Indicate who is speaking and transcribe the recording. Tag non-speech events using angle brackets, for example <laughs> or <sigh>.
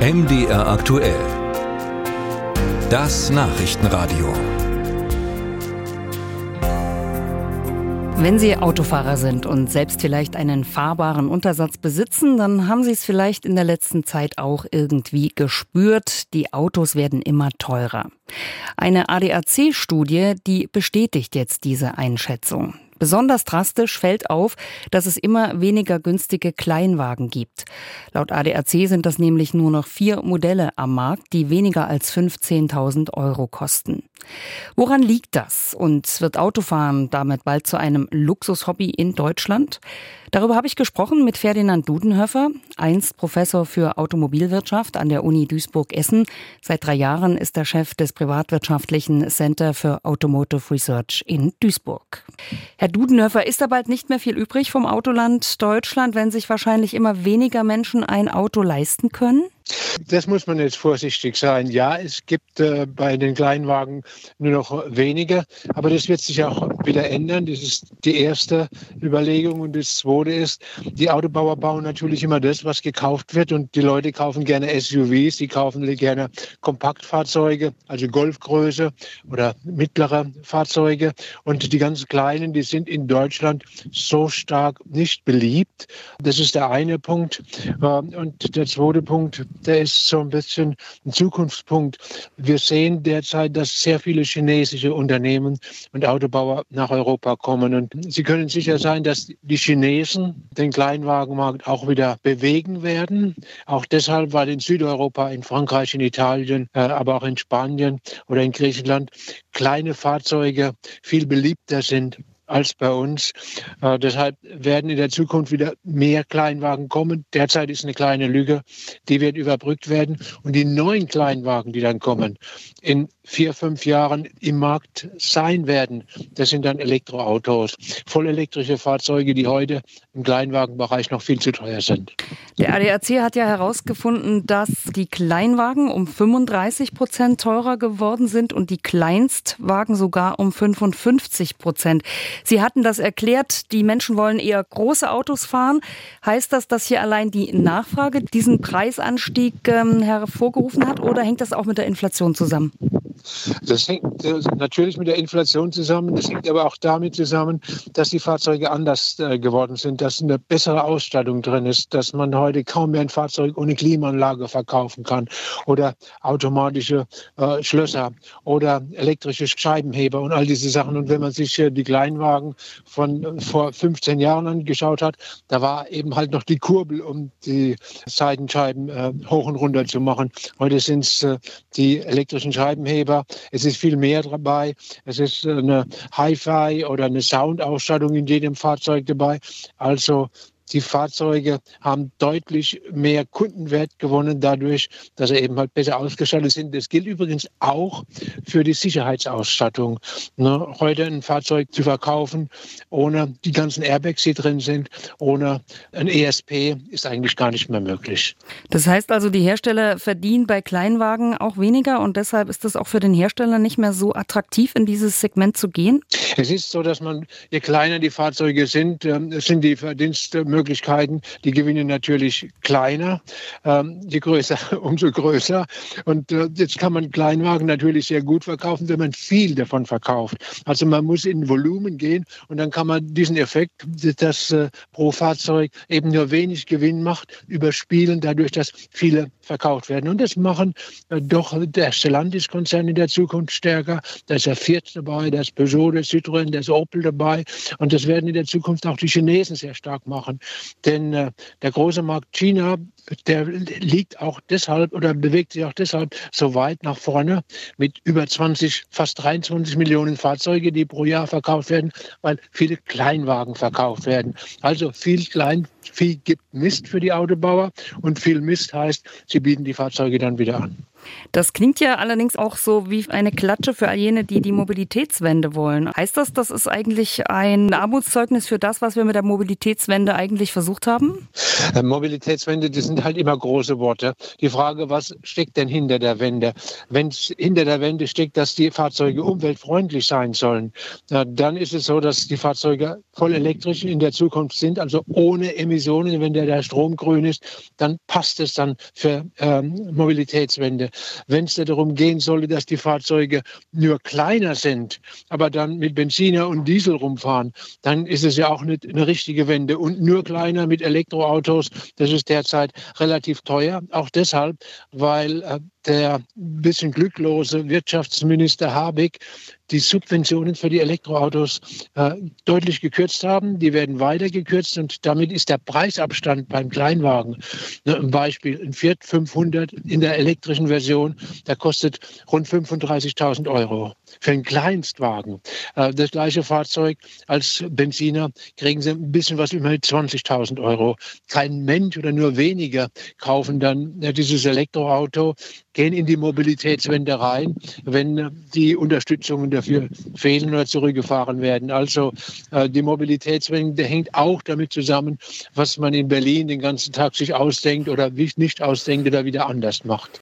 Speaker 1: MDR aktuell. Das Nachrichtenradio.
Speaker 2: Wenn Sie Autofahrer sind und selbst vielleicht einen fahrbaren Untersatz besitzen, dann haben Sie es vielleicht in der letzten Zeit auch irgendwie gespürt. Die Autos werden immer teurer. Eine ADAC-Studie, die bestätigt jetzt diese Einschätzung. Besonders drastisch fällt auf, dass es immer weniger günstige Kleinwagen gibt. Laut ADAC sind das nämlich nur noch vier Modelle am Markt, die weniger als 15.000 Euro kosten. Woran liegt das? Und wird Autofahren damit bald zu einem Luxushobby in Deutschland? Darüber habe ich gesprochen mit Ferdinand Dudenhöfer, einst Professor für Automobilwirtschaft an der Uni Duisburg-Essen. Seit drei Jahren ist er Chef des privatwirtschaftlichen Center für Automotive Research in Duisburg. Herr Dudenhöfer, ist da bald nicht mehr viel übrig vom Autoland Deutschland, wenn sich wahrscheinlich immer weniger Menschen ein Auto leisten können?
Speaker 3: Das muss man jetzt vorsichtig sein. Ja, es gibt äh, bei den Kleinwagen nur noch weniger, aber das wird sich auch wieder ändern. Das ist die erste Überlegung. Und das zweite ist, die Autobauer bauen natürlich immer das, was gekauft wird. Und die Leute kaufen gerne SUVs, die kaufen gerne Kompaktfahrzeuge, also Golfgröße oder mittlere Fahrzeuge. Und die ganz kleinen, die sind in Deutschland so stark nicht beliebt. Das ist der eine Punkt. Äh, und der zweite Punkt, der ist so ein bisschen ein Zukunftspunkt. Wir sehen derzeit, dass sehr viele chinesische Unternehmen und Autobauer nach Europa kommen. Und Sie können sicher sein, dass die Chinesen den Kleinwagenmarkt auch wieder bewegen werden. Auch deshalb, weil in Südeuropa, in Frankreich, in Italien, äh, aber auch in Spanien oder in Griechenland kleine Fahrzeuge viel beliebter sind als bei uns. Äh, deshalb werden in der Zukunft wieder mehr Kleinwagen kommen. Derzeit ist eine kleine Lücke, die wird überbrückt werden. Und die neuen Kleinwagen, die dann kommen, in vier, fünf Jahren im Markt sein werden, das sind dann Elektroautos, vollelektrische Fahrzeuge, die heute im Kleinwagenbereich noch viel zu teuer sind.
Speaker 2: Der ADAC hat ja herausgefunden, dass die Kleinwagen um 35 Prozent teurer geworden sind und die Kleinstwagen sogar um 55 Prozent. Sie hatten das erklärt, die Menschen wollen eher große Autos fahren. Heißt das, dass hier allein die Nachfrage diesen Preisanstieg ähm, hervorgerufen hat oder hängt das auch mit der Inflation zusammen?
Speaker 3: Das hängt äh, natürlich mit der Inflation zusammen. Das hängt aber auch damit zusammen, dass die Fahrzeuge anders äh, geworden sind, dass eine bessere Ausstattung drin ist, dass man heute kaum mehr ein Fahrzeug ohne Klimaanlage verkaufen kann oder automatische äh, Schlösser oder elektrische Scheibenheber und all diese Sachen. Und wenn man sich die Kleinwagen von vor 15 Jahren angeschaut hat, da war eben halt noch die Kurbel, um die Seitenscheiben hoch und runter zu machen. Heute sind es die elektrischen Scheibenheber Es ist viel mehr dabei. Es ist eine Hi-Fi oder eine Soundausstattung in jedem Fahrzeug dabei. Also die Fahrzeuge haben deutlich mehr Kundenwert gewonnen dadurch, dass sie eben halt besser ausgestattet sind. Das gilt übrigens auch für die Sicherheitsausstattung. Ne, heute ein Fahrzeug zu verkaufen ohne die ganzen Airbags, die drin sind, ohne ein ESP, ist eigentlich gar nicht mehr möglich.
Speaker 2: Das heißt also, die Hersteller verdienen bei Kleinwagen auch weniger und deshalb ist es auch für den Hersteller nicht mehr so attraktiv, in dieses Segment zu gehen?
Speaker 3: Es ist so, dass man, je kleiner die Fahrzeuge sind, ähm, sind die Verdienstmöglichkeiten Möglichkeiten, die gewinnen natürlich kleiner, ähm, je größer, <laughs> umso größer. Und äh, jetzt kann man Kleinwagen natürlich sehr gut verkaufen, wenn man viel davon verkauft. Also man muss in Volumen gehen und dann kann man diesen Effekt, dass äh, pro Fahrzeug eben nur wenig Gewinn macht, überspielen, dadurch, dass viele verkauft werden. Und das machen äh, doch der Stellantis-Konzern in der Zukunft stärker. Da ist der Fiat dabei, da ist Peugeot, der Citroën, der ist Opel dabei. Und das werden in der Zukunft auch die Chinesen sehr stark machen. Denn äh, der große Markt China, der liegt auch deshalb oder bewegt sich auch deshalb so weit nach vorne mit über 20, fast 23 Millionen Fahrzeuge, die pro Jahr verkauft werden, weil viele Kleinwagen verkauft werden. Also viel Kleinvieh gibt Mist für die Autobauer und viel Mist heißt, sie bieten die Fahrzeuge dann wieder an.
Speaker 2: Das klingt ja allerdings auch so wie eine Klatsche für all jene, die die Mobilitätswende wollen. Heißt das, das ist eigentlich ein Armutszeugnis für das, was wir mit der Mobilitätswende eigentlich versucht haben?
Speaker 3: Äh, Mobilitätswende, das sind halt immer große Worte. Die Frage, was steckt denn hinter der Wende? Wenn hinter der Wende steckt, dass die Fahrzeuge umweltfreundlich sein sollen, dann ist es so, dass die Fahrzeuge voll elektrisch in der Zukunft sind, also ohne Emissionen. Wenn der, der Strom grün ist, dann passt es dann für ähm, Mobilitätswende. Wenn es darum gehen sollte, dass die Fahrzeuge nur kleiner sind, aber dann mit Benziner und Diesel rumfahren, dann ist es ja auch nicht eine richtige Wende. Und nur kleiner mit Elektroautos, das ist derzeit relativ teuer. Auch deshalb, weil der bisschen glücklose Wirtschaftsminister Habeck die Subventionen für die Elektroautos äh, deutlich gekürzt haben. Die werden weiter gekürzt und damit ist der Preisabstand beim Kleinwagen, ne, ein Beispiel, ein Fiat 500 in der elektrischen Version, der kostet rund 35.000 Euro. Für einen Kleinstwagen, äh, das gleiche Fahrzeug als Benziner, kriegen sie ein bisschen was über 20.000 Euro. Kein Mensch oder nur weniger kaufen dann dieses Elektroauto, gehen in die Mobilitätswende rein, wenn äh, die Unterstützungen dafür fehlen oder zurückgefahren werden. Also äh, die Mobilitätswende hängt auch damit zusammen, was man in Berlin den ganzen Tag sich ausdenkt oder nicht ausdenkt oder wieder anders macht.